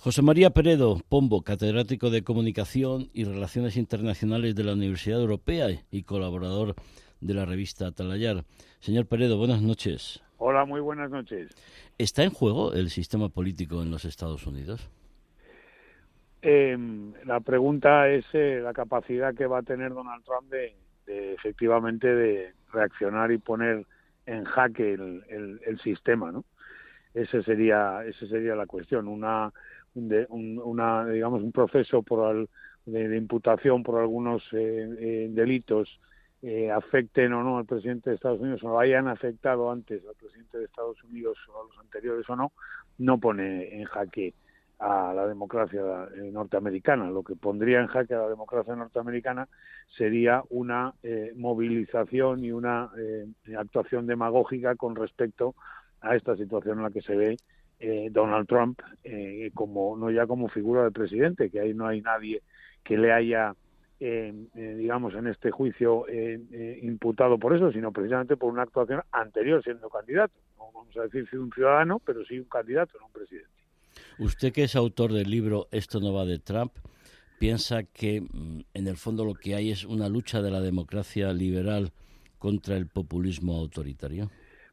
José María Peredo Pombo, catedrático de Comunicación y Relaciones Internacionales de la Universidad Europea y colaborador de la revista Talayar. Señor Peredo, buenas noches. Hola, muy buenas noches. ¿Está en juego el sistema político en los Estados Unidos? Em, la pregunta es eh, la capacidad que va a tener Donald Trump de, efectivamente de reaccionar y poner en jaque el, sistema, ¿no? Ese sería, esa sería la cuestión. Una, un, una, digamos, un proceso por de, imputación por algunos eh, eh, delitos eh, afecten o no al presidente de Estados Unidos o hayan afectado antes al presidente de Estados Unidos o a los anteriores o no, no pone en jaque a la democracia eh, norteamericana. Lo que pondría en jaque a la democracia norteamericana sería una eh, movilización y una actuación demagógica con respecto a esta situación en la que se ve Donald Trump como no ya como figura de presidente, que ahí no hay nadie que le haya eh, digamos, en este juicio eh, eh, imputado por eso, sino precisamente por una actuación anterior siendo candidato. No vamos a decir un ciudadano, pero sí un candidato, no un presidente. Usted que es autor del libro Esto no va de Trump, piensa que mm, en el fondo lo que hay es una lucha de la democracia liberal contra el populismo autoritario.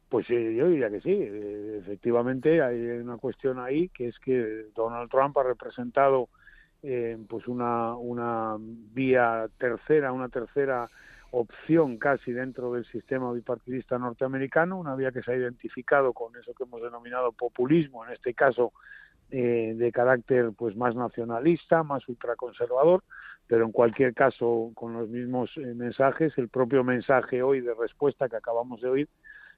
Pues yo diría que sí. efectivamente, hay una cuestión ahí que es que Donald Trump ha representado eh, pues una, una vía tercera, una tercera opción casi dentro del sistema bipartidista norteamericano, una vía que se ha identificado con eso que hemos denominado populismo, en este caso eh, de carácter pues más nacionalista, más ultraconservador, pero en cualquier caso con los mismos eh, mensajes, el propio mensaje hoy de respuesta que acabamos de oír,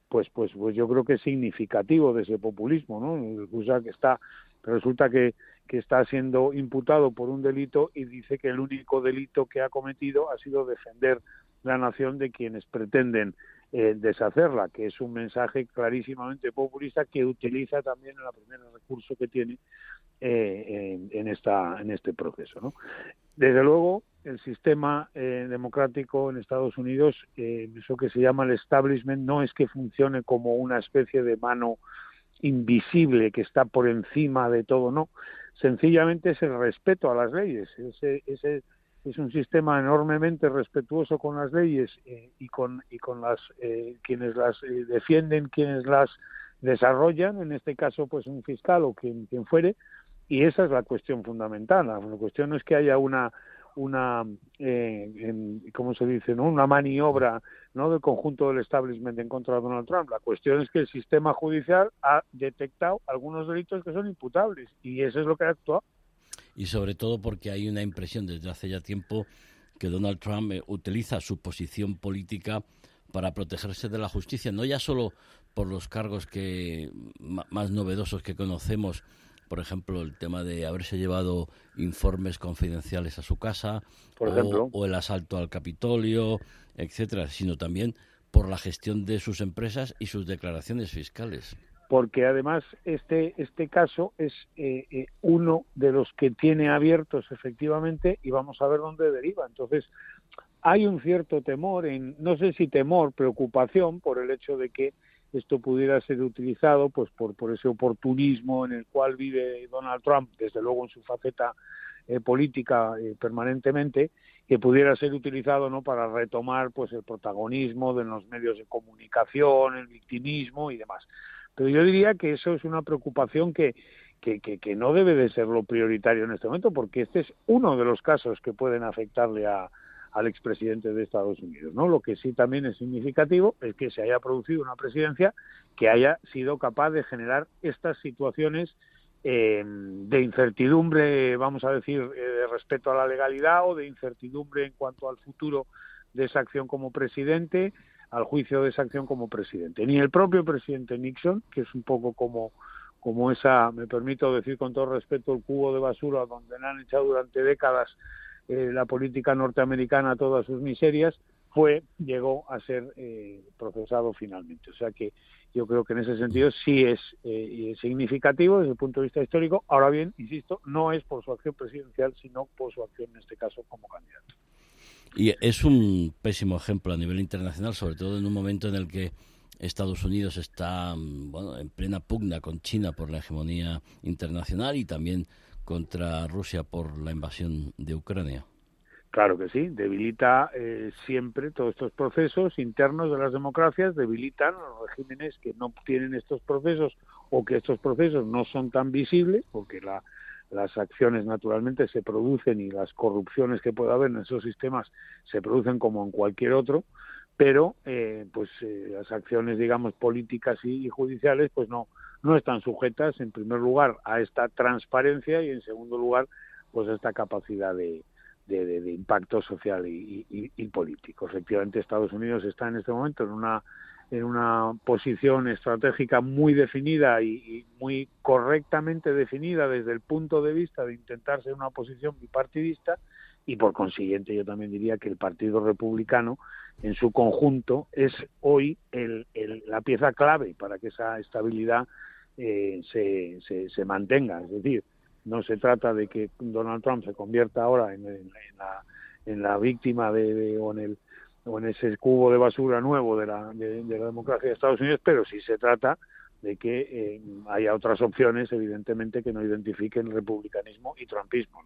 pues pues pues yo creo que es significativo de ese populismo, ¿no? que está resulta que que está siendo imputado por un delito y dice que el único delito que ha cometido ha sido defender la nación de quienes pretenden eh, deshacerla, que es un mensaje clarísimamente populista que utiliza también el primer recurso que tiene eh, en, esta, en este proceso. ¿no? Desde luego, el sistema eh, democrático en Estados Unidos, eso que se llama el establishment, no es que funcione como una especie de mano invisible que está por encima de todo, no, sencillamente es el respeto a las leyes. Ese, ese es un sistema enormemente respetuoso con las leyes eh, y con y con las eh, quienes las eh, defienden, quienes las desarrollan, en este caso pues un fiscal o quien quien fuere, y esa es la cuestión fundamental. La cuestión no es que haya una una, eh, ¿cómo se dice?, ¿no? una maniobra ¿no? del conjunto del establishment en contra de Donald Trump. La cuestión es que el sistema judicial ha detectado algunos delitos que son imputables y eso es lo que ha actuado. Y sobre todo porque hay una impresión desde hace ya tiempo que Donald Trump eh, utiliza su posición política para protegerse de la justicia, no ya solo por los cargos que más novedosos que conocemos por ejemplo, el tema de haberse llevado informes confidenciales a su casa, por ejemplo. o, el asalto al Capitolio, etcétera, sino también por la gestión de sus empresas y sus declaraciones fiscales. Porque además este este caso es eh, eh, uno de los que tiene abiertos efectivamente y vamos a ver dónde deriva. Entonces hay un cierto temor, en, no sé si temor, preocupación por el hecho de que esto pudiera ser utilizado pues por, por ese oportunismo en el cual vive Donald Trump, desde luego en su faceta eh, política eh, permanentemente, que pudiera ser utilizado no para retomar pues el protagonismo de los medios de comunicación, el victimismo y demás. Pero yo diría que eso es una preocupación que, que, que, no debe de ser lo prioritario en este momento, porque este es uno de los casos que pueden afectarle a, al expresidente de Estados Unidos. ¿no? Lo que sí también es significativo es que se haya producido una presidencia que haya sido capaz de generar estas situaciones eh, de incertidumbre, vamos a decir, eh, de respeto a la legalidad o de incertidumbre en cuanto al futuro de esa acción como presidente, al juicio de esa acción como presidente. Ni el propio presidente Nixon, que es un poco como como esa, me permito decir con todo respeto, el cubo de basura donde le han echado durante décadas eh, la política norteamericana todas sus miserias, fue, llegó a ser eh, procesado finalmente. O sea que yo creo que en ese sentido sí es eh, significativo desde el punto de vista histórico. Ahora bien, insisto, no es por su acción presidencial, sino por su acción en este caso como candidato. Y es un pésimo ejemplo a nivel internacional, sobre todo en un momento en el que Estados Unidos está bueno, en plena pugna con China por la hegemonía internacional y también contra Rusia por la invasión de Ucrania. Claro que sí, debilita eh, siempre todos estos procesos internos de las democracias, debilitan a los regímenes que no tienen estos procesos o que estos procesos no son tan visibles, porque la, las acciones naturalmente se producen y las corrupciones que pueda haber en esos sistemas se producen como en cualquier otro, pero eh, pues eh, las acciones digamos políticas y, judiciales pues no no están sujetas en primer lugar a esta transparencia y en segundo lugar pues a esta capacidad de, de, impacto social y, y, político. Efectivamente, Estados Unidos está en este momento en una en una posición estratégica muy definida y, muy correctamente definida desde el punto de vista de intentar ser una posición bipartidista y por consiguiente yo también diría que el Partido Republicano en su conjunto es hoy el, la pieza clave para que esa estabilidad eh, se, se, mantenga. Es decir, no se trata de que Donald Trump se convierta ahora en, la, en la víctima de, o en el o en ese cubo de basura nuevo de la, de, la democracia de Estados Unidos, pero sí se trata de que eh, haya otras opciones, evidentemente, que no identifiquen republicanismo y trumpismo.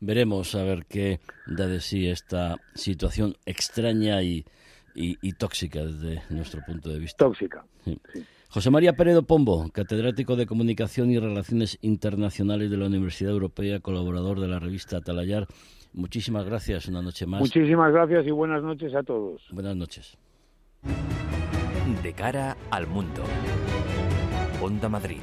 Veremos a ver qué da de sí esta situación extraña y, y, tóxica desde nuestro punto de vista. Tóxica. José María Peredo Pombo, catedrático de Comunicación y Relaciones Internacionales de la Universidad Europea, colaborador de la revista Atalayar. Muchísimas gracias, una noche más. Muchísimas gracias y buenas noches a todos. Buenas noches. De cara al mundo. Onda Madrid.